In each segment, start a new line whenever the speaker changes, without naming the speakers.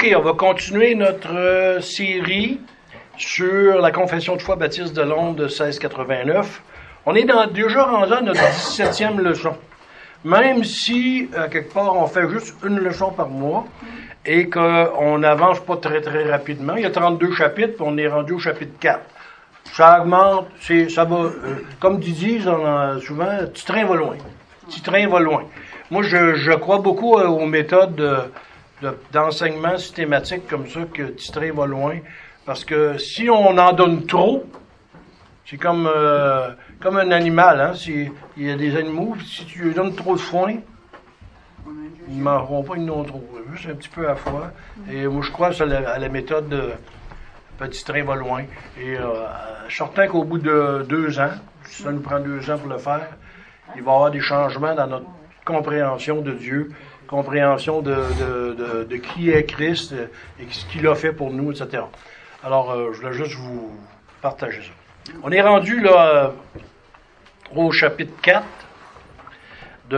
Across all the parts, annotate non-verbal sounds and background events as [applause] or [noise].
OK, on va continuer notre euh, série sur la confession de foi baptiste de Londres de 1689. On est déjà rendu à notre 17e leçon. Même si, à quelque part, on fait juste une leçon par mois et qu'on n'avance pas très, très rapidement. Il y a 32 chapitres, puis on est rendu au chapitre 4. Ça augmente, ça va, euh, comme disent euh, souvent, petit train va loin. Petit train va loin. Moi, je, crois beaucoup euh, aux méthodes de, de- d'enseignement systématique comme ça, que train va loin. Parce que si on en donne trop, c'est comme, euh, comme un animal. Hein? Si, il y a des animaux, si tu lui donnes trop de foin, ils ne mangeront pas, ils n'en trop. Juste un petit peu à fois. Et moi, je crois à la, méthode de petit train va loin. Et euh, certain qu'au bout de deux ans, si ça nous prend deux ans pour le faire, il va y avoir des changements dans notre compréhension de Dieu, compréhension de, de, de, qui est Christ et ce qu'il a fait pour nous, etc. Alors, euh, je voulais juste vous partager ça. On est rendu là euh, au chapitre 4 de,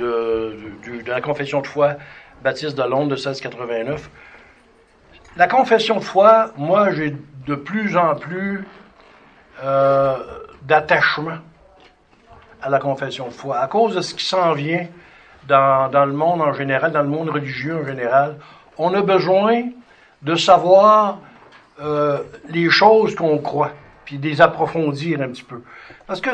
de, de- de la confession de foi baptiste de Londres de 1689. La confession de foi, moi, j'ai de plus en plus euh, d'attachement à la confession de foi, à cause de ce qui s'en vient dans, le monde en général, dans le monde religieux en général. On a besoin de savoir euh, les choses qu'on croit, puis les approfondir un petit peu. Parce que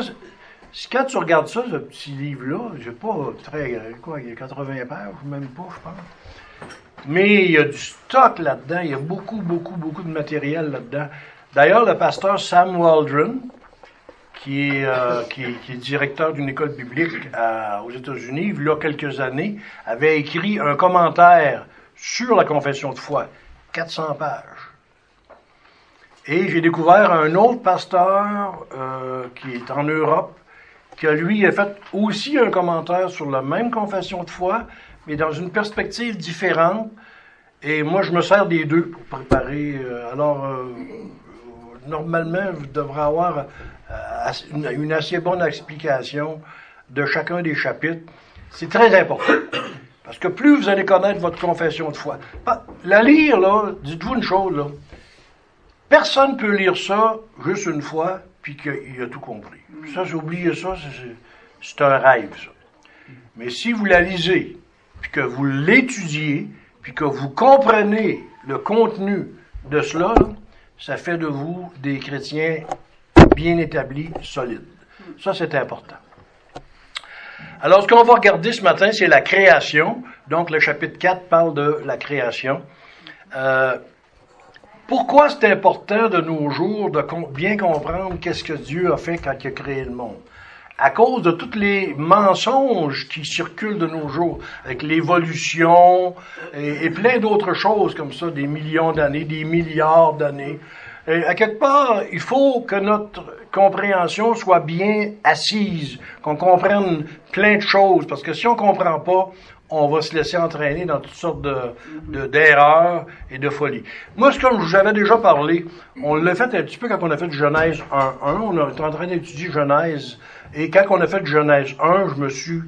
quand tu regardes ça, ce petit livre-là, j'ai pas très, quoi, il y a 80 pages, même pas, je pense. Mais il y a du stock là-dedans, il y a beaucoup, beaucoup, beaucoup de matériel là-dedans. D'ailleurs, le pasteur Sam Waldron, qui est, euh, qui, est, directeur d'une école biblique aux États-Unis, il y a quelques années, avait écrit un commentaire sur la confession de foi, 400 pages. Et j'ai découvert un autre pasteur euh, qui est en Europe, qui a lui a fait aussi un commentaire sur la même confession de foi, mais dans une perspective différente. Et moi, je me sers des deux pour préparer. euh, alors, normalement, vous devrez avoir une, assez bonne explication de chacun des chapitres. C'est très important. Parce que plus vous allez connaître votre confession de foi. La lire, là, dites-vous une chose, là. Personne peut lire ça juste une fois, puis qu'il a tout compris. Ça, j'ai oublié ça, c'est- c'est- c'est un rêve, ça. Mais si vous la lisez, puis que vous l'étudiez, puis que vous comprenez le contenu de cela, ça fait de vous des chrétiens bien établis, solides. Ça, c'est important. Alors, ce qu'on va regarder ce matin, c'est la création. Donc, le chapitre 4 parle de la création. Euh, pourquoi c'est important de nos jours de bien comprendre qu'est-ce que Dieu a fait quand il a créé le monde? À cause de tous les mensonges qui circulent de nos jours, avec l'évolution et plein d'autres choses comme ça, des millions d'années, des milliards d'années. Et à quelque part, il faut que notre compréhension soit bien assise, qu'on comprenne plein de choses, parce que si on comprend pas, on va se laisser entraîner dans toutes sortes de, de- d'erreurs et de folies. Moi, c'est comme je vous avais déjà parlé, on l'a fait un petit peu quand on a fait Genèse 1.1, on était en train d'étudier Genèse, et quand on a fait Genèse 1, je me suis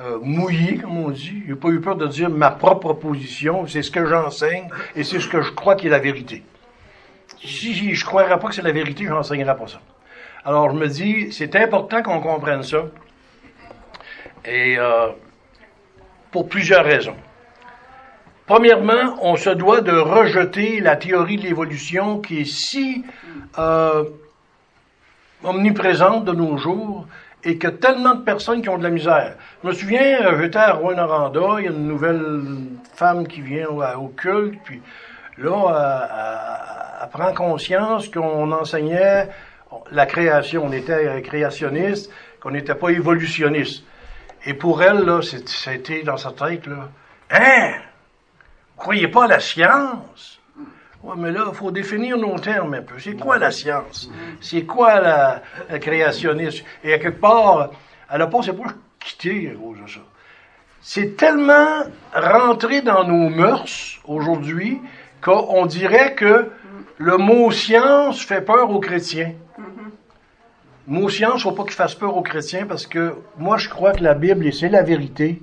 euh, mouillé, comme on dit. J'ai pas eu peur de dire ma propre position, c'est ce que j'enseigne, et c'est ce que je crois qui est la vérité. Si je ne croirais pas que c'est la vérité, je n'enseignerais pas ça. Alors, je me dis, c'est important qu'on comprenne ça. Et euh, pour plusieurs raisons. Premièrement, on se doit de rejeter la théorie de l'évolution qui est si euh, omniprésente de nos jours et que tellement de personnes qui ont de la misère. Je me souviens, euh, j'étais à Rouen-Noranda, il y a une nouvelle femme qui vient au, culte, puis là, prend conscience qu'on enseignait la création, on était créationniste, qu'on n'était pas évolutionniste. Et pour elle, là, c'était dans sa tête, là, hein? Vous croyez pas à la science? Ouais, mais là, il faut définir nos termes un peu. C'est quoi la science? C'est quoi la, la créationnisme? Et à quelque part, elle a pas, c'est pas cause de ça. C'est tellement rentré dans nos mœurs aujourd'hui qu'on dirait que le mot science fait peur aux chrétiens. Le mot science, faut pas qu'il fasse peur aux chrétiens parce que moi, je crois que la Bible, c'est la vérité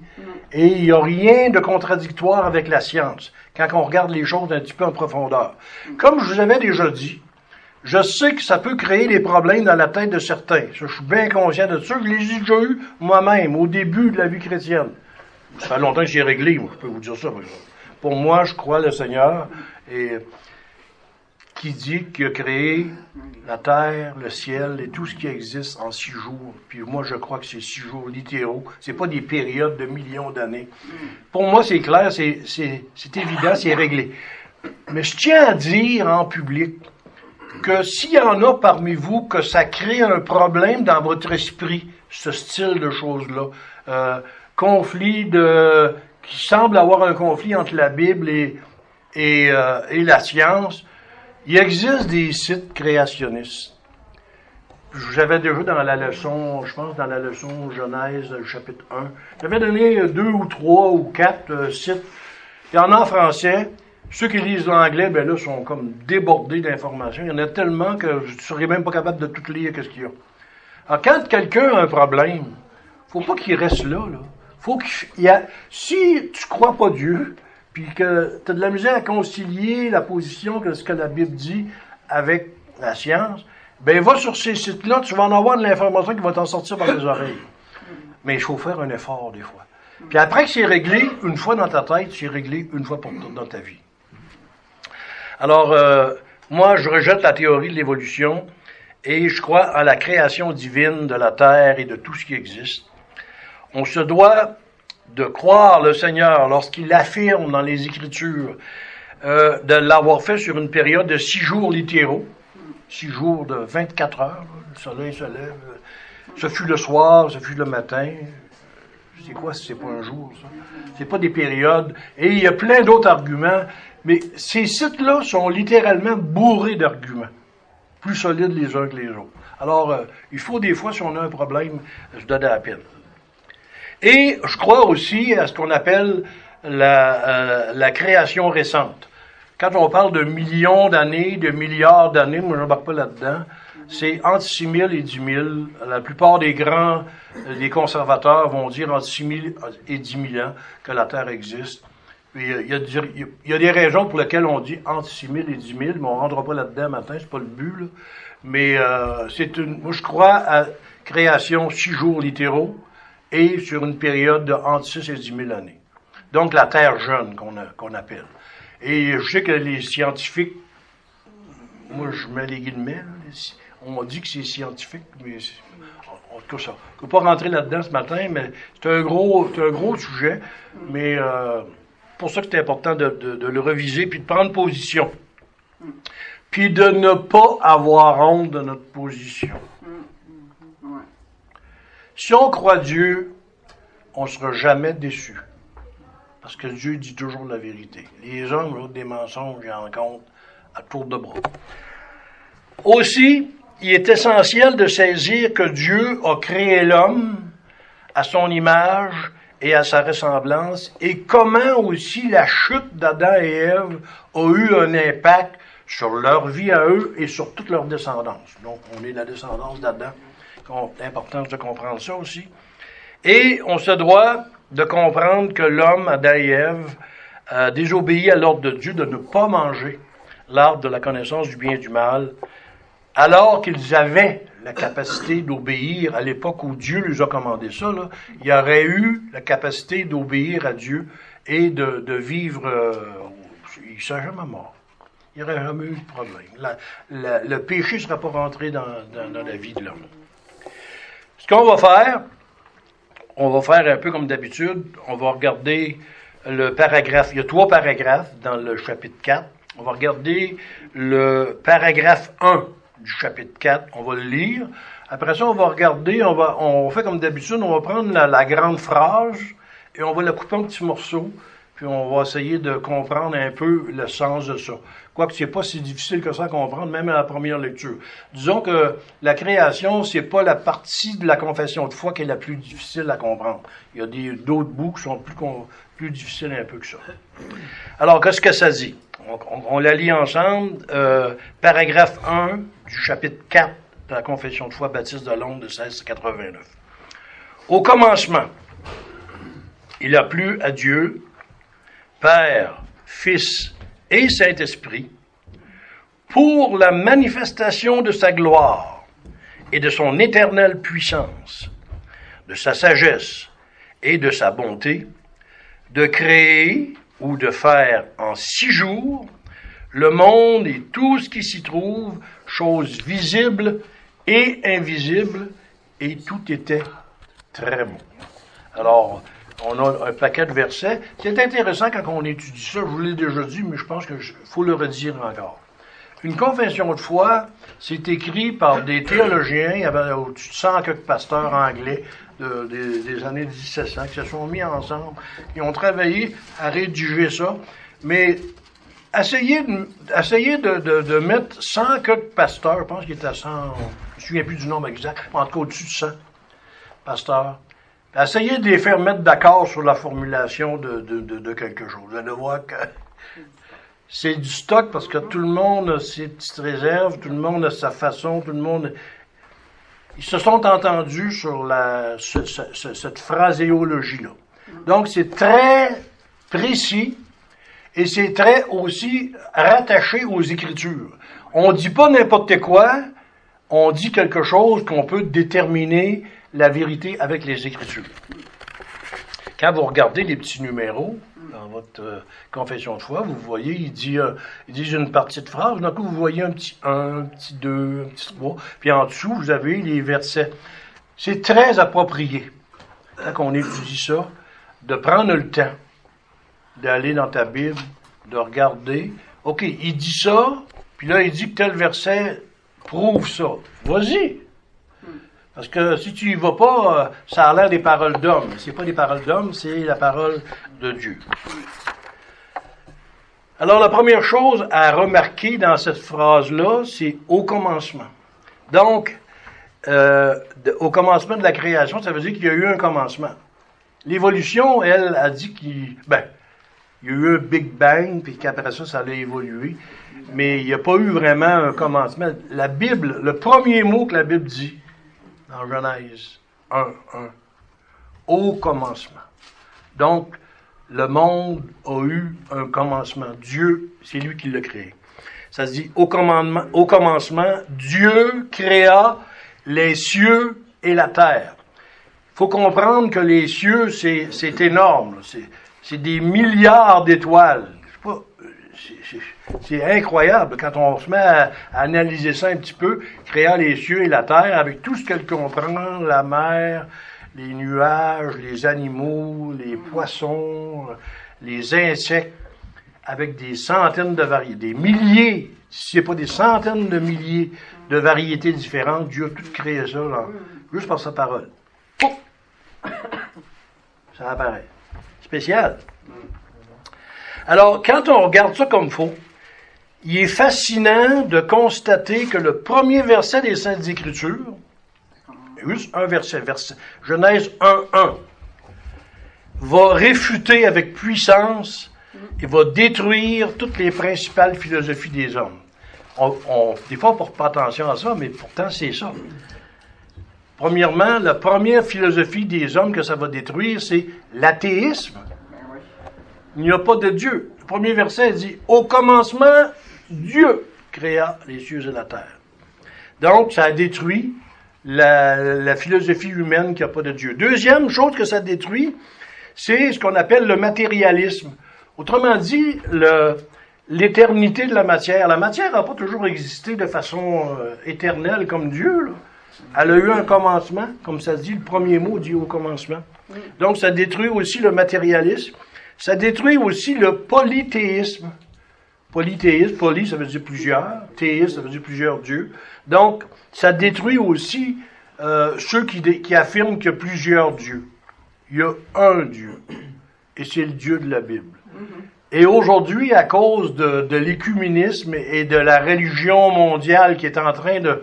Et il n'y a rien de contradictoire avec la science quand on regarde les choses un petit peu en profondeur. Comme je vous avais déjà dit, je sais que ça peut créer des problèmes dans la tête de certains. Je suis bien conscient de ça. Je les ai déjà eu moi-même au début de la vie chrétienne. Ça fait longtemps que j'ai réglé, moi, je peux vous dire ça. Pour moi, je crois le Seigneur et qui dit qu'il a créé la terre, le ciel et tout ce qui existe en six jours. Puis moi, je crois que c'est six jours littéraux. C'est pas des périodes de millions d'années. Pour moi, c'est clair, c'est, c'est, c'est évident, c'est réglé. Mais je tiens à dire en public que s'il y en a parmi vous que ça crée un problème dans votre esprit, ce style de choses-là, euh, conflit de, qui semble avoir un conflit entre la Bible et, et, euh, et la science, il existe des sites créationnistes. J'avais déjà dans la leçon, je pense dans la leçon Genèse, chapitre 1, j'avais donné deux ou trois ou quatre euh, sites. Il y en a en français. Ceux qui lisent l'anglais, ben là, sont comme débordés d'informations. Il y en a tellement que je ne serais même pas capable de tout lire qu'est-ce qu'il y a. Alors, quand quelqu'un a un problème, faut pas qu'il reste là, là. Faut qu'il y a, si tu crois pas Dieu, puis que tu as de la misère à concilier la position que ce que la Bible dit avec la science, ben va sur ces sites-là, tu vas en avoir de l'information qui va t'en sortir par les oreilles. Mais il faut faire un effort des fois. Puis après que c'est réglé, une fois dans ta tête, c'est réglé une fois pour toutes dans ta vie. Alors, euh, moi, je rejette la théorie de l'évolution et je crois en la création divine de la terre et de tout ce qui existe. On se doit de croire le Seigneur lorsqu'il affirme dans les Écritures euh, de l'avoir fait sur une période de six jours littéraux, six jours de 24 heures, le soleil se lève, ce fut le soir, ce fut le matin. C'est quoi si c'est pas un jour, ça? C'est pas des périodes. Et il y a plein d'autres arguments, mais ces sites-là sont littéralement bourrés d'arguments, plus solides les uns que les autres. Alors, euh, il faut des fois, si on a un problème, se donner la peine. Et je crois aussi à ce qu'on appelle la, euh, la, création récente. Quand on parle de millions d'années, de milliards d'années, moi je n'embarque pas là-dedans, c'est entre 6 000 et 10 000. La plupart des grands, euh, des conservateurs vont dire entre 6 000 et 10 000 ans que la Terre existe. Puis, il, y a, il y a des raisons pour lesquelles on dit entre 6 000 et 10 000, mais on ne rentrera pas là-dedans matin, c'est pas le but. Là. Mais euh, c'est une, moi je crois à création six jours littéraux, et sur une période de entre 6 et 10 000 années. Donc la Terre jeune qu'on appelle. Et je sais que les scientifiques, moi je mets les guillemets, on dit que c'est scientifique, mais en tout cas ça. Je ne pas rentrer là-dedans ce matin, mais c'est un gros, un gros sujet. Mais euh, pour ça que c'est important de, le reviser puis de prendre position. Puis de ne pas avoir honte de notre position. Si on croit Dieu, on ne sera jamais déçu. Parce que Dieu dit toujours la vérité. Les hommes ont des mensonges en compte à tour de bras. Aussi, il est essentiel de saisir que Dieu a créé l'homme à son image et à sa ressemblance, et comment aussi la chute d'Adam et Ève a eu un impact sur leur vie à eux et sur toute leur descendance. Donc, on est la descendance d'Adam l'importance de comprendre ça aussi. Et on se doit de comprendre que l'homme, Adam et Ève, désobéi à l'ordre de Dieu de ne pas manger l'arbre de la connaissance du bien et du mal, alors qu'ils avaient la capacité d'obéir à l'époque où Dieu les a commandé ça. Là, il y aurait eu la capacité d'obéir à Dieu et de, vivre. Euh, il ne serait jamais mort. Il n'y aurait jamais eu de problème. le péché ne serait pas rentré dans la vie de l'homme. Ce qu'on va faire, on va faire un peu comme d'habitude, on va regarder le paragraphe, il y a trois paragraphes dans le chapitre 4. On va regarder le paragraphe 1 du chapitre 4, on va le lire. Après ça, on va regarder, on va, on fait comme d'habitude, on va prendre la, la grande phrase et on va la couper en petits morceaux puis on va essayer de comprendre un peu le sens de ça. Quoique c'est pas si difficile que ça à comprendre, même à la première lecture. Disons que la création, c'est pas la partie de la confession de foi qui est la plus difficile à comprendre. Il y a d'autres bouts qui sont plus, difficiles un peu que ça. Alors, qu'est-ce que ça dit? On, la lit ensemble. Euh, paragraphe 1 du chapitre 4 de la confession de foi baptiste de Londres de 1689. Au commencement, il a plu à Dieu, Père, Fils et Saint-Esprit, pour la manifestation de sa gloire et de son éternelle puissance, de sa sagesse et de sa bonté, de créer ou de faire en six jours le monde et tout ce qui s'y trouve, choses visibles et invisibles, et tout était très bon. Alors, on a un paquet de versets. C'est intéressant quand on étudie ça, je vous l'ai déjà dit, mais je pense qu'il faut le redire encore. Une confession de foi, c'est écrit par des théologiens, il y avait au-dessus de 100 quelques pasteurs anglais des, années 1700 qui se sont mis ensemble, qui ont travaillé à rédiger ça. Mais essayez de, essayez de, mettre 100 quelques pasteurs, je pense qu'il était à 100, je ne me souviens plus du nombre exact, en tout cas au-dessus de 100 pasteurs. Essayez de les faire mettre d'accord sur la formulation de, quelque chose. Vous allez voir que [laughs] c'est du stock parce que tout le monde a ses petites réserves, tout le monde a sa façon, tout le monde ils se sont entendus sur la, cette phraséologie-là. Donc, c'est très précis et c'est très aussi rattaché aux Écritures. On dit pas n'importe quoi, on dit quelque chose qu'on peut déterminer la vérité avec les Écritures. Quand vous regardez les petits numéros, dans votre euh, confession de foi, vous voyez, il dit, euh, il dit une partie de phrase, d'un coup, vous voyez un petit 1, un petit 2, un petit 3, puis en dessous, vous avez les versets. C'est très approprié, quand on étudie ça, de prendre le temps d'aller dans ta Bible, de regarder. OK, il dit ça, puis là, il dit que tel verset prouve ça. Vas-y, parce que si tu y vas pas, euh, ça a l'air des paroles d'hommes. C'est pas des paroles d'hommes, c'est la parole de Dieu. Alors la première chose à remarquer dans cette phrase-là, c'est au commencement. Donc, euh, au commencement de la création, ça veut dire qu'il y a eu un commencement. L'évolution, elle, a dit qu'il, ben, y a eu un Big Bang, puis qu'après ça, ça allait évoluer. Mais il n'y a pas eu vraiment un commencement. La Bible, le premier mot que la Bible dit, dans Genèse 1, 1. Au commencement. Donc, le monde a eu un commencement. Dieu, c'est lui qui l'a créé. Ça se dit, au, au commencement, Dieu créa les cieux et la terre. Il faut comprendre que les cieux, c'est énorme. C'est des milliards d'étoiles. C'est incroyable quand on se met à, analyser ça un petit peu, créant les cieux et la terre avec tout ce qu'elle comprend, la mer, les nuages, les animaux, les poissons, les insectes, avec des centaines de variétés, des milliers, si ce n'est pas des centaines de milliers de variétés différentes, Dieu a tout créé ça, juste par sa parole. Ça apparaît. Spécial. Alors, quand on regarde ça comme faux, il est fascinant de constater que le premier verset des Saintes Écritures, juste un verset, Genèse 1.1, va réfuter avec puissance et va détruire toutes les principales philosophies des hommes. On, des fois, on porte pas attention à ça, mais pourtant, c'est ça. Premièrement, la première philosophie des hommes que ça va détruire, c'est l'athéisme il n'y a pas de Dieu. Le premier verset dit, au commencement, Dieu créa les cieux et la terre. Donc, ça a détruit la, philosophie humaine qui n'a pas de Dieu. Deuxième chose que ça détruit, c'est ce qu'on appelle le matérialisme. Autrement dit, l'éternité de la matière. La matière n'a pas toujours existé de façon euh, éternelle comme Dieu. Elle a eu un commencement, comme ça dit, le premier mot dit au commencement. Donc, ça détruit aussi le matérialisme. Ça détruit aussi le polythéisme. Polythéisme, poly, ça veut dire plusieurs. Théisme, ça veut dire plusieurs dieux. Donc, ça détruit aussi euh, ceux qui, qui affirment qu'il y a plusieurs dieux. Il y a un Dieu. Et c'est le Dieu de la Bible. Mm-hmm. Et aujourd'hui, à cause de, de l'écuménisme et de la religion mondiale qui est en train de,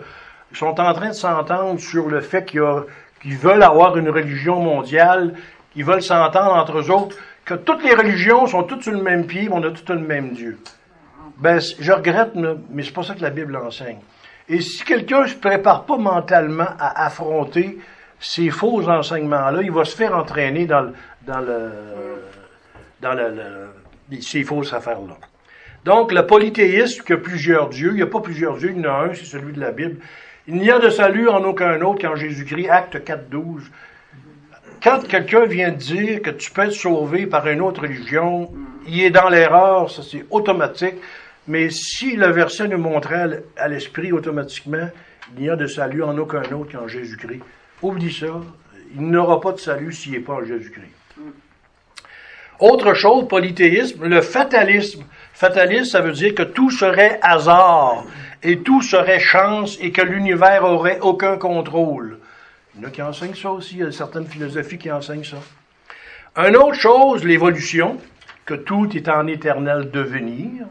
sont en train de s'entendre sur le fait qu'ils veulent avoir une religion mondiale, qu'ils veulent s'entendre entre eux autres, que toutes les religions sont toutes sur le même pied, mais on a tous le même Dieu. Ben, je regrette, mais c'est pas ça que la Bible enseigne. Et si quelqu'un ne se prépare pas mentalement à affronter ces faux enseignements-là, il va se faire entraîner dans le, dans le, dans le, ces fausses affaires-là. Donc, le polythéisme, que plusieurs dieux, il n'y a pas plusieurs dieux, il y en a un, c'est celui de la Bible. Il n'y a de salut en aucun autre qu'en Jésus-Christ, acte 4, 12. Quand quelqu'un vient dire que tu peux être sauvé par une autre religion, il est dans l'erreur, ça c'est automatique. Mais si le verset nous montrait à l'esprit automatiquement, il n'y a de salut en aucun autre qu'en Jésus-Christ. Oublie ça, il n'aura pas de salut s'il n'est pas en Jésus-Christ. Autre chose, polythéisme, le fatalisme. Fatalisme, ça veut dire que tout serait hasard et tout serait chance et que l'univers aurait aucun contrôle. Il y en a qui enseignent ça aussi, il y a certaines philosophies qui enseignent ça. Une autre chose, l'évolution, que tout est en éternel devenir.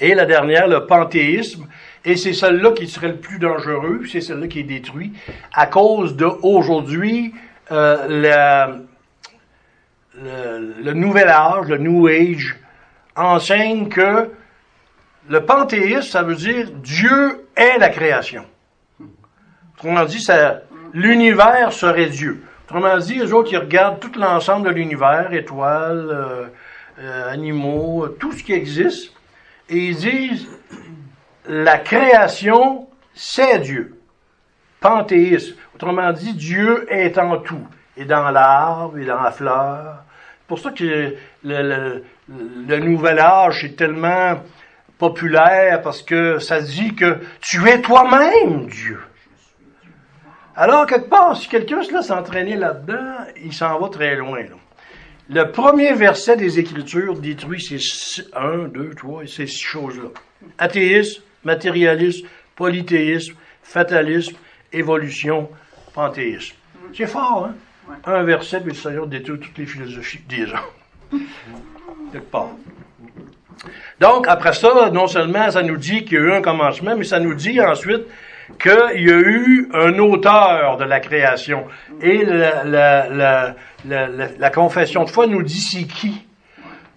Et la dernière, le panthéisme. Et c'est celle-là qui serait le plus dangereux, c'est celle-là qui est détruite à cause de aujourd'hui euh, le, nouvel âge, le New Age, enseigne que le panthéisme, ça veut dire Dieu est la création. Autrement dit, l'univers serait Dieu. Autrement dit, les autres, ils regardent tout l'ensemble de l'univers, étoiles, euh, euh, animaux, tout ce qui existe, ils disent, la création, c'est Dieu. Panthéisme. Autrement dit, Dieu est en tout. Et dans l'arbre, et dans la fleur. C'est pour ça que le, nouvel âge est tellement populaire, parce que ça dit que tu es toi-même Dieu. Alors, quelque part, si quelqu'un se laisse entraîner là-dedans, il s'en va très loin. Le premier verset des Écritures détruit ces six- un, deux, trois, ces six choses-là. Athéisme, matérialisme, polythéisme, fatalisme, évolution, panthéisme. C'est fort, hein? Un verset, puis le Seigneur détruit toutes les philosophies des gens. [laughs] Quelque part. Donc, après ça, non seulement ça nous dit qu'il y a eu un commencement, mais ça nous dit ensuite qu'il y a eu un auteur de la création. Et la, confession de foi nous dit c'est qui.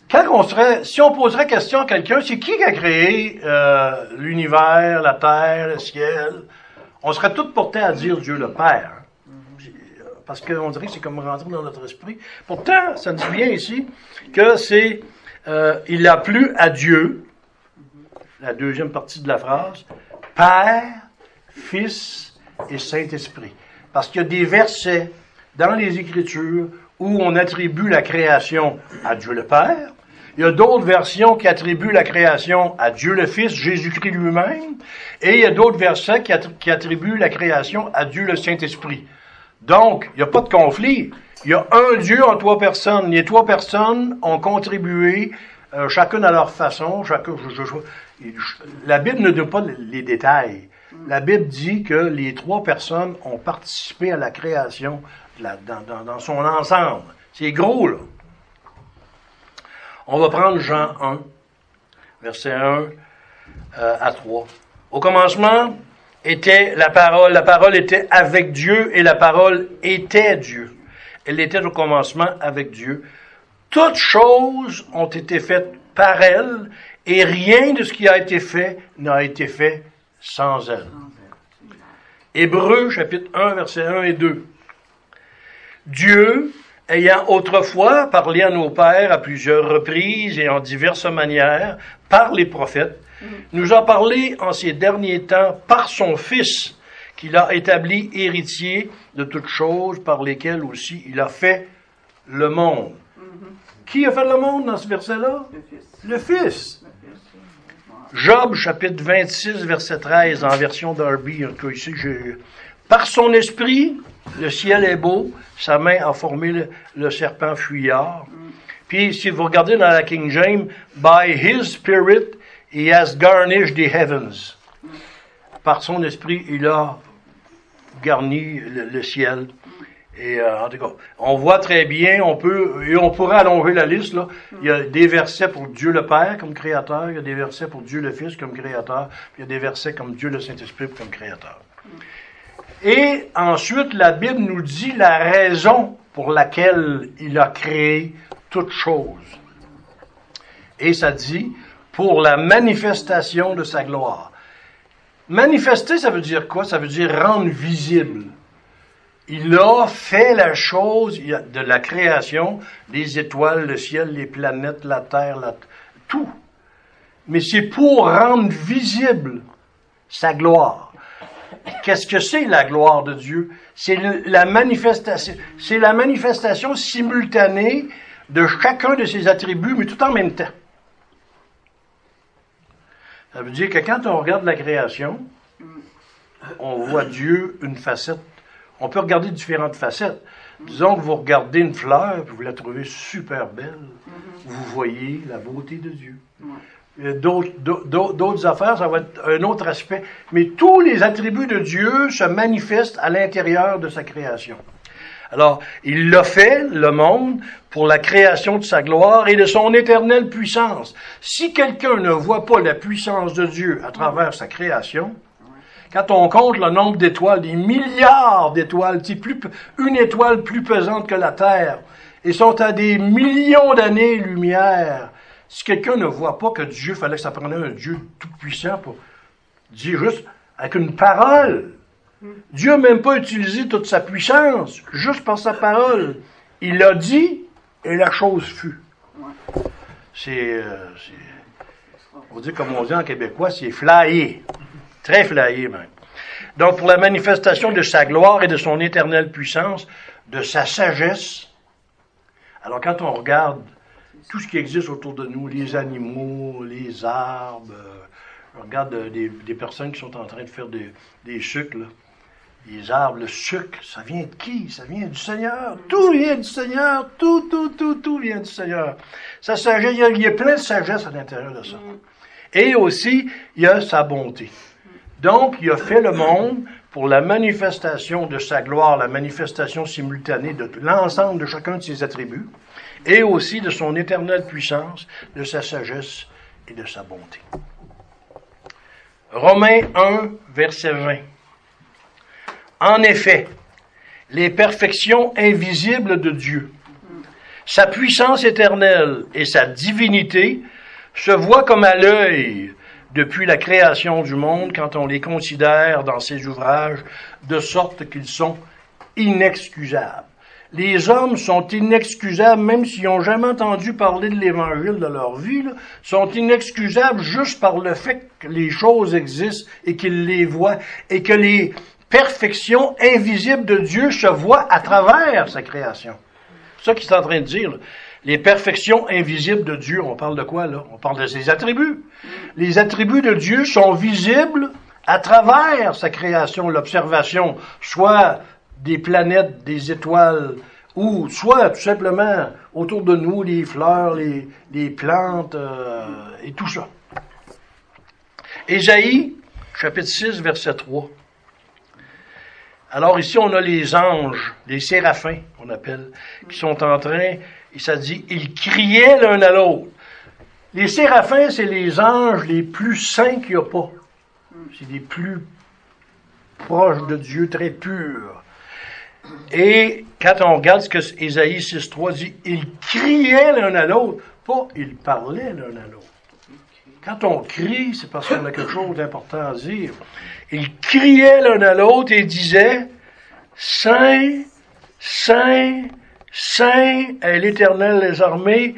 Quand on serait, si on poserait question à quelqu'un, c'est qui qui a créé euh, l'univers, la terre, le ciel, on serait tous portés à dire Dieu le Père. Parce qu'on dirait que c'est comme rentrer dans notre esprit. Pourtant, ça nous dit bien ici que c'est, euh, il a plu à Dieu, la deuxième partie de la phrase, Père, Fils et Saint-Esprit. Parce qu'il y a des versets dans les Écritures où on attribue la création à Dieu le Père. Il y a d'autres versions qui attribuent la création à Dieu le Fils, Jésus-Christ lui-même. Et il y a d'autres versets qui, attri- qui attribuent la création à Dieu le Saint-Esprit. Donc, il n'y a pas de conflit. Il y a un Dieu en trois personnes. Les trois personnes ont contribué, euh, chacune à leur façon. Chacun, je- je- je- la Bible ne donne pas les détails. La Bible dit que les trois personnes ont participé à la création dans son ensemble. C'est gros, là. On va prendre Jean 1, verset 1 euh, à 3. Au commencement était la parole, la parole était avec Dieu et la parole était Dieu. Elle était au commencement avec Dieu. Toutes choses ont été faites par elle et rien de ce qui a été fait n'a été fait sans elle. Hébreux chapitre 1 verset 1 et 2. Dieu, ayant autrefois parlé à nos pères à plusieurs reprises et en diverses manières par les prophètes, nous a parlé en ces derniers temps par son Fils, qu'il a établi héritier de toutes choses par lesquelles aussi il a fait le monde. Qui a fait le monde dans ce verset-là?
Le Fils.
Le Fils. Job, chapitre 26, verset 13, en version Darby. Ici, Par son esprit, le ciel est beau, sa main a formé le, serpent fuyard. Puis, si vous regardez dans la King James, by his spirit, he has garnished the heavens. Par son esprit, il a garni le ciel. Et euh, en tout cas, on voit très bien, on peut, et on pourrait allonger la liste, là. Il y a des versets pour Dieu le Père comme créateur, il y a des versets pour Dieu le Fils comme créateur, puis il y a des versets comme Dieu le Saint-Esprit comme créateur. Et ensuite, la Bible nous dit la raison pour laquelle il a créé toutes choses. Et ça dit, pour la manifestation de sa gloire. Manifester, ça veut dire quoi? Ça veut dire rendre visible. Il a fait la chose de la création, les étoiles, le ciel, les planètes, la terre, tout. Mais c'est pour rendre visible sa gloire. Qu'est-ce que c'est la gloire de Dieu? C'est la manifestation, c'est la manifestation simultanée de chacun de ses attributs, mais tout en même temps. Ça veut dire que quand on regarde la création, on voit Dieu une facette. On peut regarder différentes facettes. Disons que vous regardez une fleur, vous la trouvez super belle. Vous voyez la beauté de Dieu. D'autres affaires, ça va être un autre aspect. Mais tous les attributs de Dieu se manifestent à l'intérieur de sa création. Alors, il l'a fait, le monde, pour la création de sa gloire et de son éternelle puissance. Si quelqu'un ne voit pas la puissance de Dieu à travers sa création, quand on compte le nombre d'étoiles, des milliards d'étoiles, une étoile plus pesante que la Terre, et sont à des millions d'années-lumière, si quelqu'un ne voit pas que Dieu, fallait que ça prenne un Dieu tout-puissant pour dire juste avec une parole. Dieu n'a même pas utilisé toute sa puissance, juste par sa parole. Il l'a dit et la chose fut. C'est, euh, on dit comme on dit en québécois, c'est flyé. Très flyé même. Donc pour la manifestation de sa gloire et de son éternelle puissance, de sa sagesse. Alors quand on regarde tout ce qui existe autour de nous, les animaux, les arbres, euh, on regarde euh, des, personnes qui sont en train de faire des, des sucres, les arbres, le sucre, ça vient de qui? Ça vient du Seigneur. Tout vient du Seigneur. Tout, tout, tout, tout vient du Seigneur. Ça sagesse, il y a plein de sagesse à l'intérieur de ça. Et aussi, il y a sa bonté. Donc, il a fait le monde pour la manifestation de sa gloire, la manifestation simultanée de l'ensemble de chacun de ses attributs, et aussi de son éternelle puissance, de sa sagesse et de sa bonté. Romains 1, verset 20. En effet, les perfections invisibles de Dieu, sa puissance éternelle et sa divinité se voient comme à l'œil depuis la création du monde quand on les considère dans ses ouvrages de sorte qu'ils sont inexcusables. Les hommes sont inexcusables, même s'ils n'ont jamais entendu parler de l'Évangile de leur vie, sont inexcusables juste par le fait que les choses existent et qu'ils les voient et que les perfections invisibles de Dieu se voient à travers sa création. C'est ça qu'il est en train de dire. Les perfections invisibles de Dieu, on parle de quoi là? On parle de ses attributs. Les attributs de Dieu sont visibles à travers sa création, l'observation, soit des planètes, des étoiles, ou soit tout simplement autour de nous les fleurs, les, plantes euh, et tout ça. Ésaïe, chapitre 6, verset 3. Alors ici, on a les anges, les séraphins, on appelle, qui sont en train et ça dit, ils criaient l'un à l'autre. Les séraphins, c'est les anges les plus saints qu'il n'y a pas. C'est les plus proches de Dieu, très purs. Et quand on regarde ce que Ésaïe 6.3 dit, ils criaient l'un à l'autre, pas ils parlaient l'un à l'autre. Quand on crie, c'est parce qu'on a quelque chose d'important à dire. Ils criaient l'un à l'autre et disaient, Saint, Saint, Saint est l'Éternel des armées,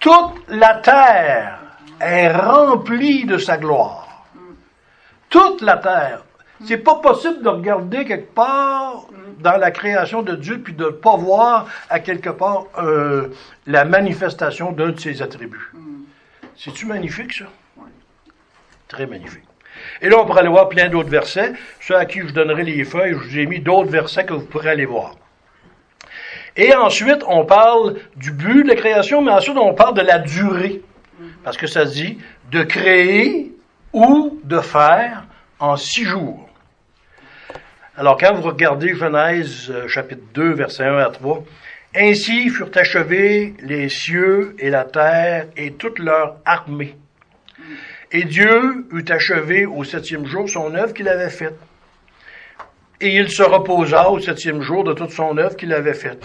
toute la terre est remplie de sa gloire. Toute la terre. C'est pas possible de regarder quelque part dans la création de Dieu puis de ne pas voir à quelque part euh, la manifestation d'un de ses attributs. C'est-tu magnifique, ça? Très magnifique. Et là, on pourrait aller voir plein d'autres versets. Ceux à qui je donnerai les feuilles, je vous ai mis d'autres versets que vous pourrez aller voir. Et ensuite, on parle du but de la création, mais ensuite, on parle de la durée. Parce que ça dit de créer ou de faire en six jours. Alors, quand vous regardez Genèse euh, chapitre 2, versets 1 à 3, Ainsi furent achevés les cieux et la terre et toute leur armée. Et Dieu eut achevé au septième jour son œuvre qu'il avait faite. Et il se reposa au septième jour de toute son œuvre qu'il avait faite.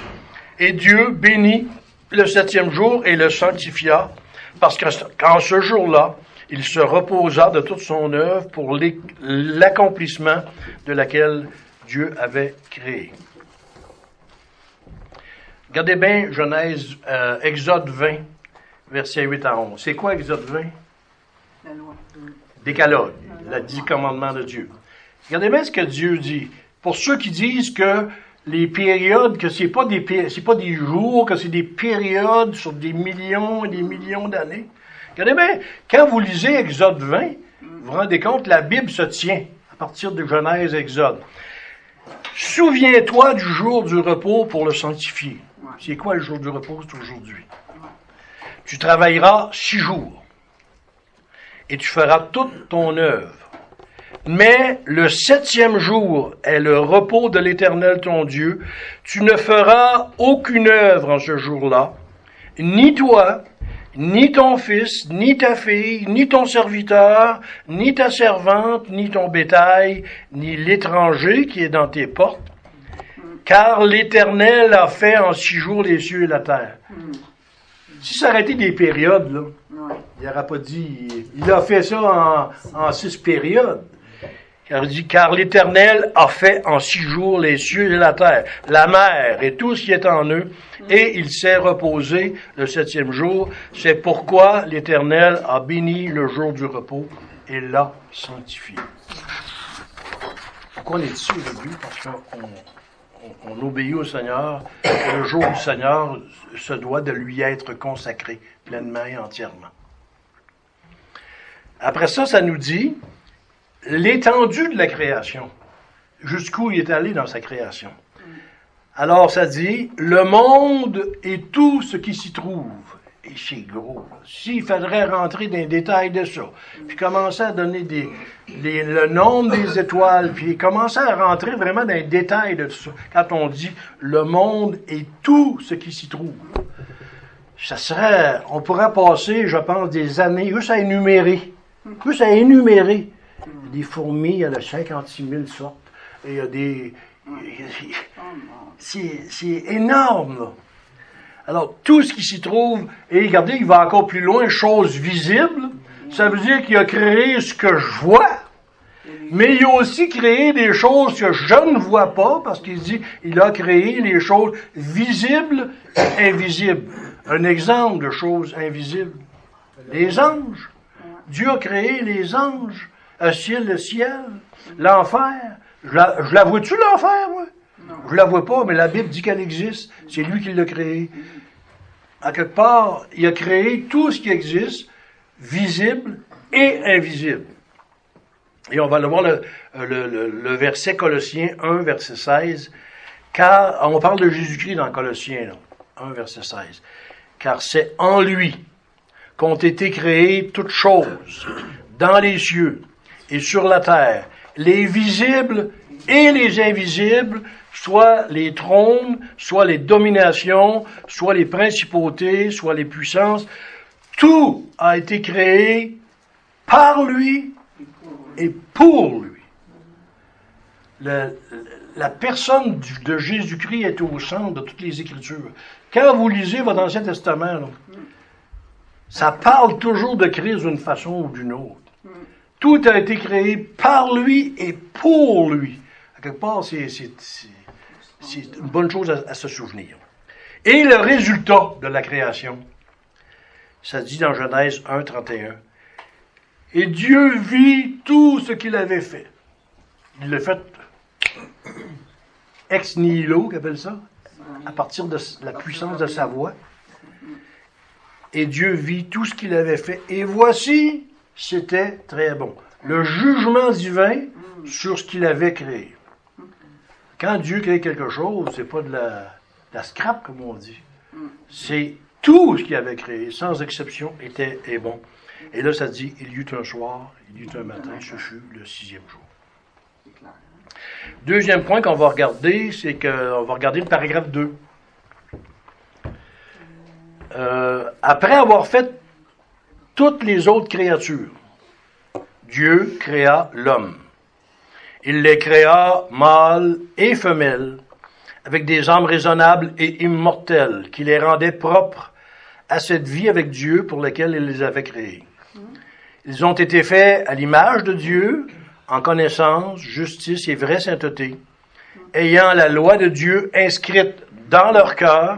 Et Dieu bénit le septième jour et le sanctifia, parce qu'en ce jour-là, il se reposa de toute son œuvre pour l'accomplissement de laquelle Dieu avait créé. Regardez bien Genèse, euh, Exode 20, versets 8 à 11. C'est quoi Exode 20?
La loi.
Décalogue, le dix commandements de Dieu. Regardez bien ce que Dieu dit. Pour ceux qui disent que les périodes, que c'est pas des c'est pas des jours, que c'est des périodes sur des millions et des millions d'années. Regardez bien, quand vous lisez Exode 20, vous vous rendez compte, la Bible se tient à partir de Genèse, Exode. Souviens-toi du jour du repos pour le sanctifier. C'est quoi le jour du repos? C'est aujourd'hui? Tu travailleras six jours et tu feras toute ton œuvre. Mais le septième jour est le repos de l'Éternel ton Dieu. Tu ne feras aucune œuvre en ce jour-là, ni toi, ni ton fils, ni ta fille, ni ton serviteur, ni ta servante, ni ton bétail, ni l'étranger qui est dans tes portes, car l'Éternel a fait en six jours les cieux et la terre. Si ça aurait été des périodes, là, il n'aurait pas dit. Il a fait ça en, en six périodes. Dit, car l'Éternel a fait en six jours les cieux et la terre, la mer et tout ce qui est en eux, et il s'est reposé le septième jour. C'est pourquoi l'Éternel a béni le jour du repos et l'a sanctifié. Pourquoi on est ici aujourd'hui? Parce qu'on on- on obéit au Seigneur, et le jour du Seigneur se doit de lui être consacré pleinement et entièrement. Après ça, ça nous dit l'étendue de la création. Jusqu'où il est allé dans sa création. Alors, ça dit, le monde et tout ce qui s'y trouve. Et c'est gros. S'il faudrait rentrer dans les détails de ça, puis commencer à donner le nombre des étoiles, puis commencer à rentrer vraiment dans les détails de ça, quand on dit le monde et tout ce qui s'y trouve, ça serait, on pourrait passer, je pense, des années juste à énumérer, juste à énumérer. Des fourmis, il y en a 56 000 sortes, et il y a des... C'est énorme, là. Alors, tout ce qui s'y trouve, et regardez, il va encore plus loin, chose visible, ça veut dire qu'il a créé ce que je vois, mais il a aussi créé des choses que je ne vois pas, parce qu'il dit, il a créé les choses visibles et invisibles. Un exemple de choses invisibles. Les anges. Dieu a créé les anges, le ciel, le ciel, l'enfer. Je la, je la vois-tu, l'enfer, moi? Je la vois pas, mais la Bible dit qu'elle existe. C'est lui qui l'a créée. À quelque part, il a créé tout ce qui existe, visible et invisible. Et on va le voir le, le, le- le verset Colossiens 1, verset 16. Car, on parle de Jésus-Christ dans Colossiens, là, 1, verset 16. Car c'est en lui qu'ont été créées toutes choses, dans les cieux et sur la terre, les visibles et les invisibles, soit les trônes, soit les dominations, soit les principautés, soit les puissances. Tout a été créé par lui et pour lui. La personne de Jésus-Christ est au centre de toutes les Écritures. Quand vous lisez votre Ancien Testament, ça parle toujours de Christ d'une façon ou d'une autre. Tout a été créé par lui et pour lui. À quelque part, c'est, une bonne chose à, à se souvenir. Et le résultat de la création, ça dit dans Genèse 1, 31. Et Dieu vit tout ce qu'il avait fait. Il l'a fait ex nihilo, qu'appelle ça, à partir de la puissance de sa voix. Et Dieu vit tout ce qu'il avait fait. Et voici, c'était très bon. Le jugement divin sur ce qu'il avait créé. Quand Dieu crée quelque chose, c'est pas de la, scrap, comme on dit. C'est tout ce qu'il avait créé, sans exception, était bon. Et là, ça dit, il y eut un soir, il y eut un matin, ce fut le sixième jour. Deuxième point qu'on va regarder, c'est qu'on va regarder le paragraphe 2. Euh, après avoir fait toutes les autres créatures, Dieu créa l'homme. Il les créa mâles et femelles, avec des âmes raisonnables et immortelles, qui les rendaient propres à cette vie avec Dieu pour laquelle il les avait créés. Ils ont été faits à l'image de Dieu, en connaissance, justice et vraie sainteté, ayant la loi de Dieu inscrite dans leur cœur,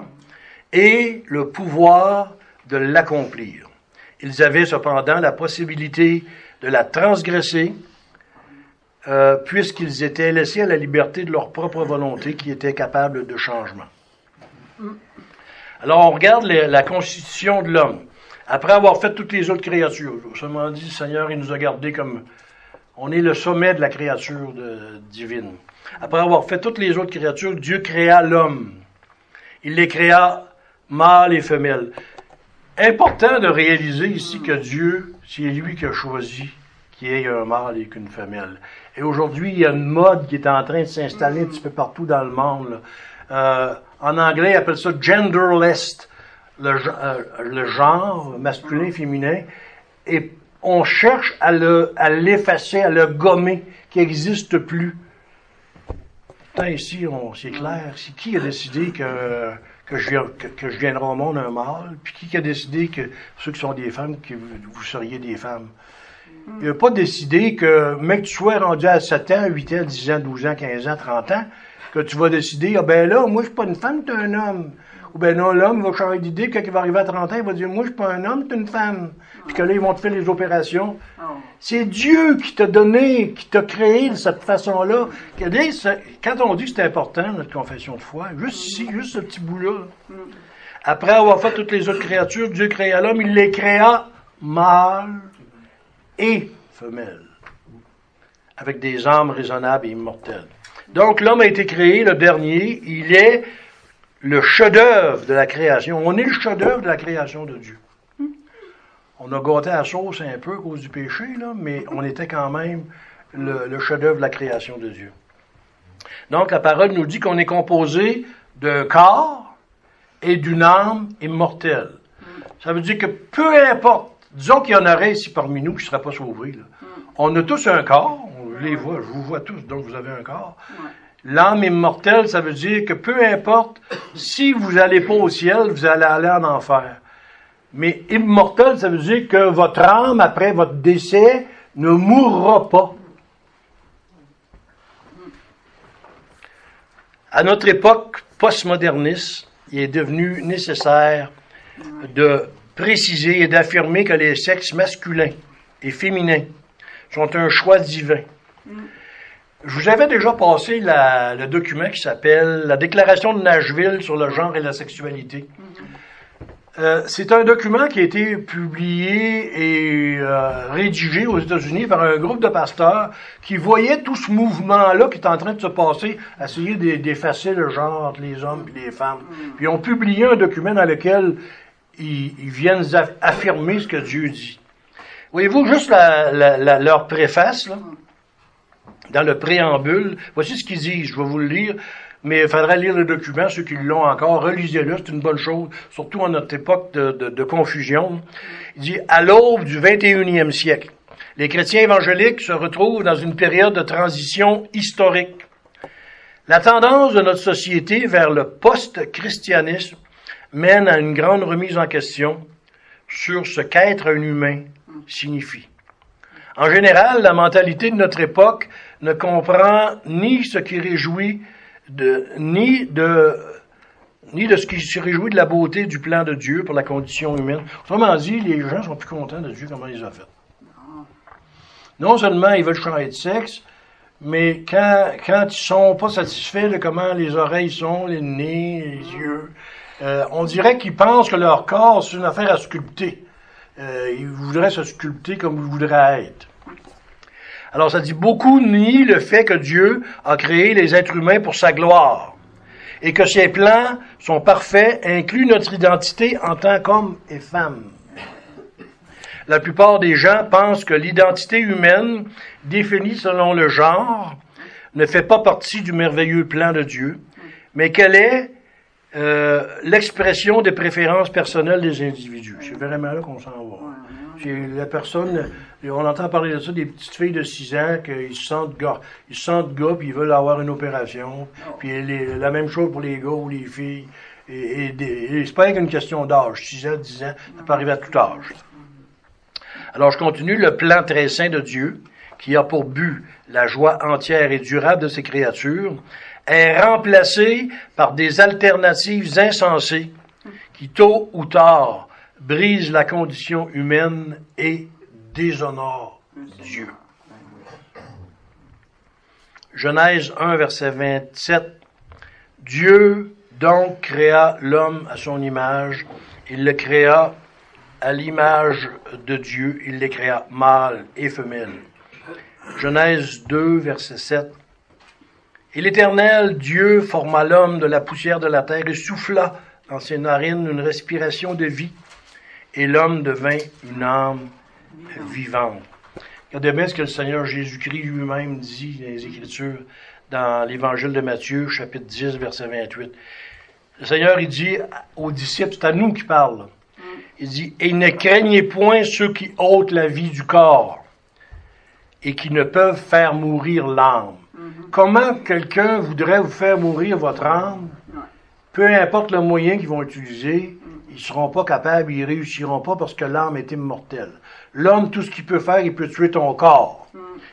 et le pouvoir de l'accomplir. Ils avaient cependant la possibilité de la transgresser, euh, puisqu'ils étaient laissés à la liberté de leur propre volonté qui était capable de changement. Alors on regarde la constitution de l'homme. Après avoir fait toutes les autres créatures, autrement dit, le Seigneur, il nous a gardés comme... On est le sommet de la créature divine. Après avoir fait toutes les autres créatures, Dieu créa l'homme. Il les créa mâle et femelle. Important de réaliser ici que Dieu, c'est lui qui a choisi qu'il y ait un mâle et qu'une femelle. Et aujourd'hui, il y a une mode qui est en train de s'installer un petit peu partout dans le monde. Euh, en anglais, ils appellent ça genderless, le, euh, genre masculin, féminin. Et on cherche à le, à l'effacer, à le gommer, qui n'existe plus. Pourtant, ici, c'est clair. C'est qui a décidé que, que, je, que, que je viendrai au monde un mâle? Puis qui a décidé que ceux qui sont des femmes, que vous, vous seriez des femmes? Il n'a pas décidé que, même que tu sois rendu à 7 ans, 8 ans, 10 ans, 12 ans, 15 ans, 30 ans, que tu vas décider, ah ben là, moi je suis pas une femme, t'es un homme. Ou ben non, l'homme va changer d'idée, quand il va arriver à 30 ans, il va dire, moi je suis pas un homme, t'es une femme. Puis que là, ils vont te faire les opérations.
Oh.
C'est Dieu qui t'a donné, qui t'a créé de cette façon-là. Quand on dit que c'est important, notre confession de foi, juste ici, juste ce petit bout-là. Après avoir fait toutes les autres créatures, Dieu créa l'homme, il les créa mâles et femelles, avec des âmes raisonnables et immortelles. Donc l'homme a été créé, le dernier, il est le chef-d'œuvre de la création. On est le chef-d'œuvre de la création de Dieu. On a gâté la sauce un peu à cause du péché, là, mais on était quand même le, chef-d'œuvre de la création de Dieu. Donc la parole nous dit qu'on est composé d'un corps et d'une âme immortelle. Ça veut dire que peu importe, disons qu'il y en aurait ici parmi nous qui ne seraient pas sauvés. là. On a tous un corps, on les voit, je vous vois tous, donc vous avez un corps. L'âme immortelle, ça veut dire que peu importe si vous n'allez pas au ciel, vous allez aller en enfer. Mais immortel, ça veut dire que votre âme, après votre décès, ne mourra pas. À notre époque postmoderniste, il est devenu nécessaire de préciser et d'affirmer que les sexes masculins et féminins sont un choix divin. Je vous avais déjà passé la- le document qui s'appelle La Déclaration de Nashville sur le genre et la sexualité. Euh, c'est un document qui a été publié et euh, rédigé aux États-Unis par un groupe de pasteurs qui voyaient tout ce mouvement-là qui est en train de se passer, essayer d'e- d'effacer le genre entre les hommes et les femmes. Puis ils ont publié un document dans lequel ils, ils viennent aff- affirmer ce que Dieu dit. Voyez-vous juste la- la- la- leur préface, là, dans le préambule. Voici ce qu'ils disent, je vais vous le lire, mais il faudra lire le document, ceux qui l'ont encore, relisez-le, c'est une bonne chose, surtout en notre époque de, de- de confusion. Il dit, à l'aube du 21e siècle, les chrétiens évangéliques se retrouvent dans une période de transition historique. La tendance de notre société vers le post-christianisme mène à une grande remise en question sur ce qu'être un humain signifie. En général, la mentalité de notre époque ne comprend ni ce qui réjouit de, ni de, ni de ce qui se réjouit de la beauté du plan de Dieu pour la condition humaine. Autrement dit, les gens sont plus contents de Dieu comment il les a fait. Non seulement ils veulent changer de sexe, mais quand, quand ils sont pas satisfaits de comment les oreilles sont, les nez, les yeux, euh, on dirait qu'ils pensent que leur corps, c'est une affaire à sculpter. Euh, ils voudraient se sculpter comme ils voudraient être. Alors ça dit beaucoup nient le fait que Dieu a créé les êtres humains pour sa gloire et que ses plans sont parfaits, incluent notre identité en tant qu'homme et femme. La plupart des gens pensent que l'identité humaine, définie selon le genre, ne fait pas partie du merveilleux plan de Dieu, mais qu'elle est euh, l'expression des préférences personnelles des individus. C'est vraiment là qu'on s'en va. La personne, on entend parler de ça, des petites filles de 6 ans qu'ils se sentent gars, ils se sentent gars puis ils veulent avoir une opération. Puis la même chose pour les gars ou les filles. Et, et et c'est pas qu'une question d'âge, 6 ans, 10 ans, ça peut arriver à tout âge. Alors je continue, le plan très saint de Dieu, qui a pour but la joie entière et durable de ses créatures, est remplacé par des alternatives insensées qui tôt ou tard brise la condition humaine et déshonore Dieu. Genèse 1, verset 27. Dieu donc créa l'homme à son image. Il le créa à l'image de Dieu. Il les créa mâle et femelle. Genèse 2, verset 7. Et l'Éternel Dieu forma l'homme de la poussière de la terre et souffla dans ses narines une respiration de vie. Et l'homme devint une âme vivante. Regardez bien ce que le Seigneur Jésus-Christ lui-même dit dans les Écritures, dans l'Évangile de Matthieu, chapitre 10, verset 28. Le Seigneur, il dit aux disciples, c'est à nous qui parle. Il dit, et ne craignez point ceux qui ôtent la vie du corps et qui ne peuvent faire mourir l'âme. Comment quelqu'un voudrait vous faire mourir votre âme? Peu importe le moyen qu'ils vont utiliser, ils ne seront pas capables, ils réussiront pas parce que l'âme est immortelle. L'homme, tout ce qu'il peut faire, il peut tuer ton corps.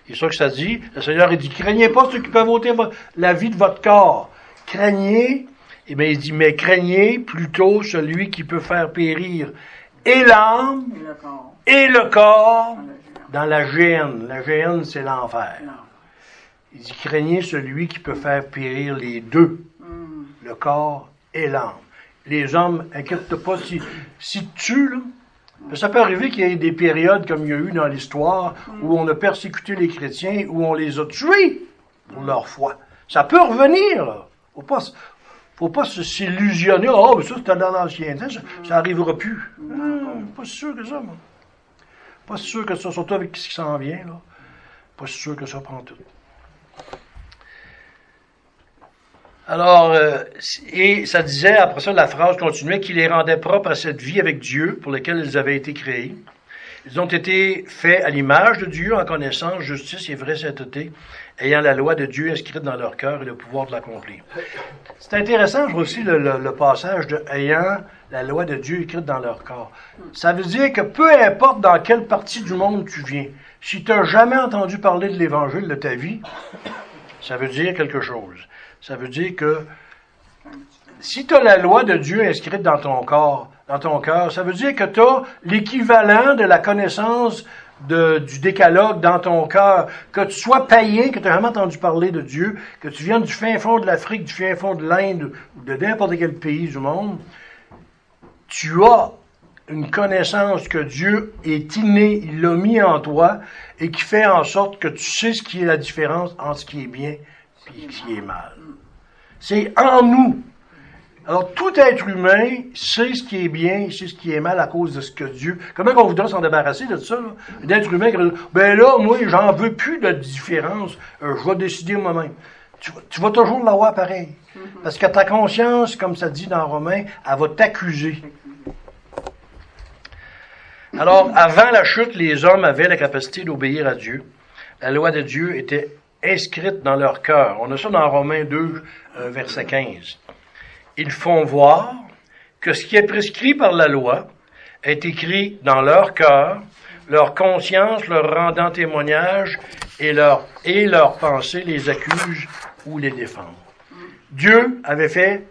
C'est ça que ça dit. Le Seigneur, il dit, craignez pas ceux qui peuvent ôter la vie de votre corps. Craignez, et bien il dit, mais craignez plutôt celui qui peut faire périr et l'âme
Et le corps. dans la
géhenne. La géhenne, c'est l'enfer. Il dit, craignez celui qui peut faire périr les deux,
Hum.
le corps et l'âme. Les hommes, inquiète pas, si, si tu là, ça peut arriver qu'il y ait des périodes comme il y a eu dans l'histoire où on a persécuté les chrétiens, où on les a tués pour leur foi. Ça peut revenir, là. Faut pas, faut pas s'illusionner. Oh, mais ça, c'était dans l'ancien temps, ça, ça arrivera plus. Hum, pas si sûr que ça, moi. Pas si sûr que ça, surtout avec ce qui s'en vient, là. Pas si sûr que ça prend tout. Alors, euh, et ça disait, après ça, la phrase continuait, qu'il les rendait propres à cette vie avec Dieu pour laquelle ils avaient été créés. Ils ont été faits à l'image de Dieu, en connaissance, justice et vraie sainteté, ayant la loi de Dieu inscrite dans leur cœur et le pouvoir de l'accomplir. C'est intéressant, je vois aussi le, le- le passage de ayant la loi de Dieu écrite dans leur corps. Ça veut dire que peu importe dans quelle partie du monde tu viens, si tu n'as jamais entendu parler de l'Évangile de ta vie, ça veut dire quelque chose. Ça veut dire que si tu as la loi de Dieu inscrite dans ton corps, dans ton cœur, ça veut dire que tu as l'équivalent de la connaissance de- du décalogue dans ton cœur, que tu sois païen, que tu n'as jamais entendu parler de Dieu, que tu viennes du fin fond de l'Afrique, du fin fond de l'Inde ou de n'importe quel pays du monde, tu as une connaissance que Dieu est inné, il l'a mis en toi et qui fait en sorte que tu sais ce qui est la différence entre ce qui est bien et ce qui est mal. C'est en nous. Alors, tout être humain sait ce qui est bien, sait ce qui est mal à cause de ce que Dieu. Comment on voudrait s'en débarrasser de ça? D'être humain, ben là, moi, j'en veux plus de différence, euh, je vais décider moi-même. Tu, vas- tu vas toujours l'avoir pareil. Parce que ta conscience, comme ça dit dans Romain, elle va t'accuser. Alors, avant la chute, les hommes avaient la capacité d'obéir à Dieu. La loi de Dieu était inscrite dans leur cœur. On a ça dans Romains 2, euh, verset 15. Ils font voir que ce qui est prescrit par la loi est écrit dans leur cœur, leur conscience leur rendant témoignage et leur, et leurs pensées les accusent ou les défendent. Dieu avait fait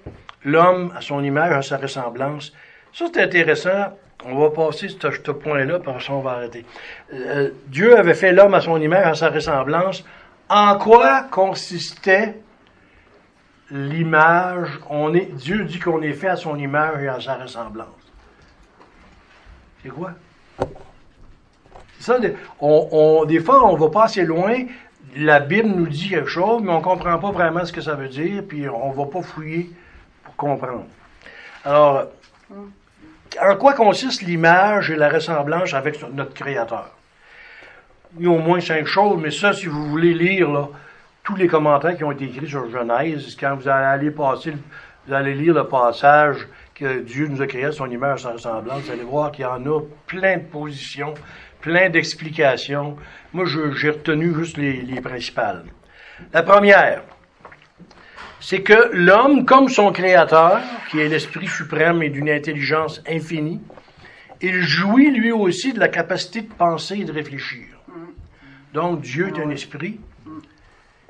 l'homme à son image, à sa ressemblance. Ça, c'est intéressant. On va passer ce, point-là, parce qu'on va arrêter. Euh, Dieu avait fait l'homme à son image, à sa ressemblance. En quoi consistait l'image? On Dieu dit qu'on est fait à son image et à sa ressemblance. C'est quoi? Ça, on, on- des fois, on va pas assez loin. La Bible nous dit quelque chose, mais on comprend pas vraiment ce que ça veut dire, puis on va pas fouiller pour comprendre. Alors, en quoi consiste l'image et la ressemblance avec notre Créateur? Il y a au moins cinq choses, mais ça, si vous voulez lire tous les commentaires qui ont été écrits sur Genèse, quand vous allez passer, vous allez lire le passage que Dieu nous a créé son image, sa ressemblance, vous allez voir qu'il y en a plein de positions, plein d'explications. Moi, j'ai retenu juste les, les principales. La première, c'est que l'homme, comme son créateur, qui est l'Esprit suprême et d'une intelligence infinie, il jouit lui aussi de la capacité de penser et de réfléchir. Donc Dieu est un esprit,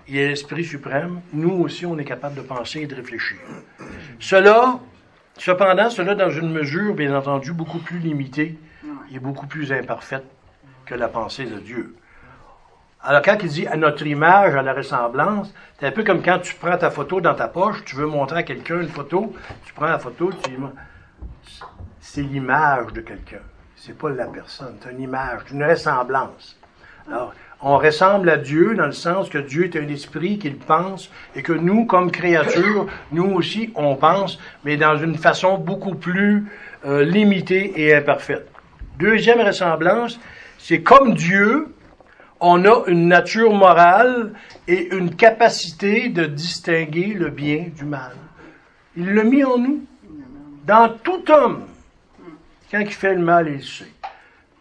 il est l'Esprit suprême, nous aussi on est capable de penser et de réfléchir. Cela Cependant, cela dans une mesure, bien entendu, beaucoup plus limitée et beaucoup plus imparfaite que la pensée de Dieu. Alors, quand il dit à notre image, à la ressemblance, c'est un peu comme quand tu prends ta photo dans ta poche, tu veux montrer à quelqu'un une photo, tu prends la photo, tu c'est l'image de quelqu'un. C'est pas la personne, c'est une image, une ressemblance. Alors, on ressemble à Dieu dans le sens que Dieu est un esprit qu'il pense et que nous, comme créatures, nous aussi, on pense, mais dans une façon beaucoup plus euh, limitée et imparfaite. Deuxième ressemblance, c'est comme Dieu, on a une nature morale et une capacité de distinguer le bien du mal. Il l'a mis en nous, dans tout homme. Quand il fait le mal, il le sait.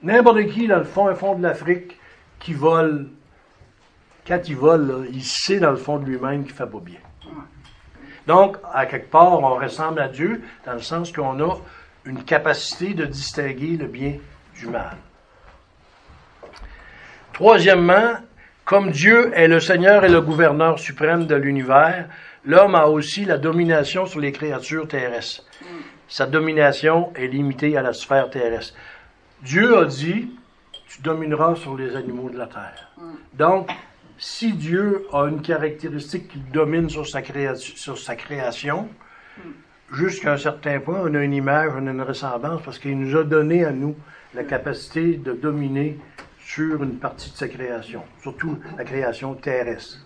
N'importe qui, dans le fond, un fond de l'Afrique, qui vole, quand il vole, il sait dans le fond de lui-même qu'il fait pas bien. Donc, à quelque part, on ressemble à Dieu dans le sens qu'on a une capacité de distinguer le bien du mal. Troisièmement, comme Dieu est le Seigneur et le gouverneur suprême de l'univers, l'homme a aussi la domination sur les créatures terrestres. Sa domination est limitée à la sphère terrestre. Dieu a dit, tu domineras sur les animaux de la terre. Donc, si Dieu a une caractéristique qu'il domine sur sa, création, jusqu'à un certain point, on a une image, on a une ressemblance, parce qu'il nous a donné à nous la capacité de dominer sur une partie de sa création, surtout la création terrestre.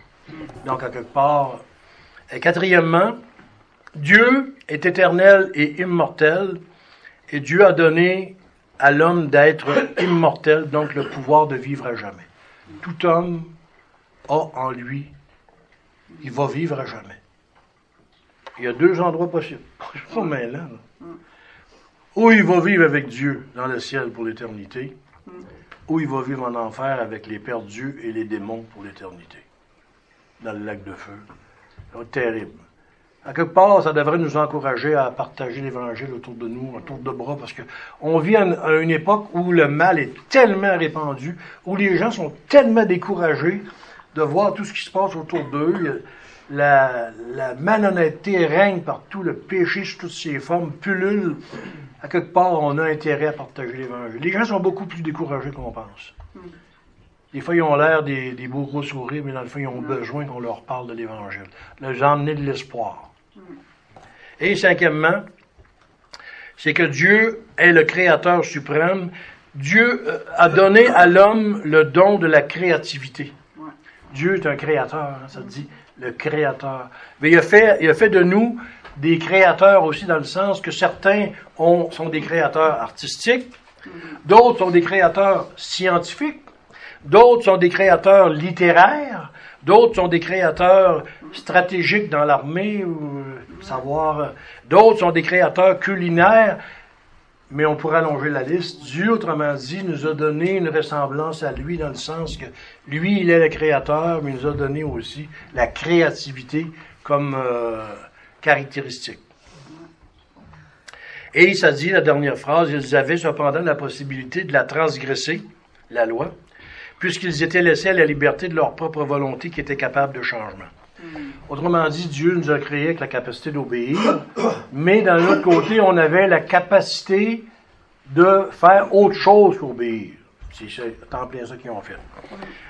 Donc, quelque part. Et quatrièmement, Dieu est éternel et immortel, et Dieu a donné à l'homme d'être immortel, donc le pouvoir de vivre à jamais. Tout homme a en lui, il va vivre à jamais. Il y a deux endroits possibles. [laughs] Là. Ou il va vivre avec Dieu dans le ciel pour l'éternité, ou il va vivre en enfer avec les perdus et les démons pour l'éternité, dans le lac de feu. Terrible. À quelque part, ça devrait nous encourager à partager l'Évangile autour de nous, autour de bras, parce que on vit à une époque où le mal est tellement répandu, où les gens sont tellement découragés de voir tout ce qui se passe autour d'eux. La, la malhonnêteté règne partout, le péché sous toutes ses formes pullule. À quelque part, on a intérêt à partager l'Évangile. Les gens sont beaucoup plus découragés qu'on pense. Des fois, ils ont l'air des, des beaux gros sourires, mais dans le fond, ils ont besoin qu'on leur parle de l'Évangile. Leur emmener de l'espoir. Et cinquièmement, c'est que Dieu est le Créateur suprême. Dieu euh, a donné à l'homme le don de la créativité. Dieu est un créateur, hein, ça dit le créateur. Mais il a fait, il a fait de nous des créateurs aussi dans le sens que certains ont, sont des créateurs artistiques, d'autres sont des créateurs scientifiques, d'autres sont des créateurs littéraires, d'autres sont des créateurs stratégiques dans l'armée, ou euh, savoir, d'autres sont des créateurs culinaires, mais on pourrait allonger la liste. Dieu, autrement dit, nous a donné une ressemblance à lui dans le sens que lui, il est le créateur, mais il nous a donné aussi la créativité comme euh, caractéristique. Et ça dit, la dernière phrase, ils avaient cependant la possibilité de la transgresser, la loi, puisqu'ils étaient laissés à la liberté de leur propre volonté qui était capable de changement. Autrement dit, Dieu nous a créé avec la capacité d'obéir, [coughs] mais d'un autre côté, on avait la capacité de faire autre chose qu'obéir. C'est en plein ça qu'ils ont fait.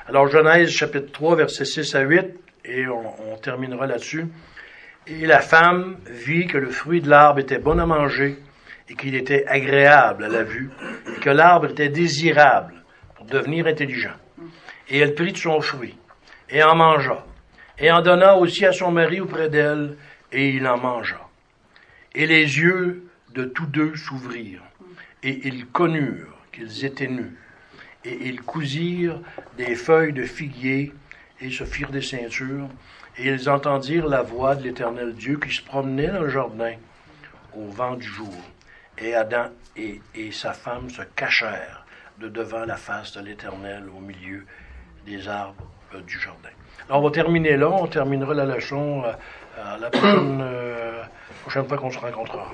Alors, Genèse chapitre 3, versets 6 à 8, et on, on terminera là-dessus. Et la femme vit que le fruit de l'arbre était bon à manger et qu'il était agréable à la vue et que l'arbre était désirable pour devenir intelligent. Et elle prit de son fruit et en mangea et en donna aussi à son mari auprès d'elle et il en mangea. Et les yeux de tous deux s'ouvrirent et ils connurent qu'ils étaient nus et ils cousirent des feuilles de figuier et se firent des ceintures et ils entendirent la voix de l'Éternel Dieu qui se promenait dans le jardin au vent du jour. Et Adam et, sa femme se cachèrent de devant la face de l'Éternel au milieu des arbres du jardin. On va terminer là, on terminera la leçon euh, la prochaine, euh, prochaine fois qu'on se rencontrera.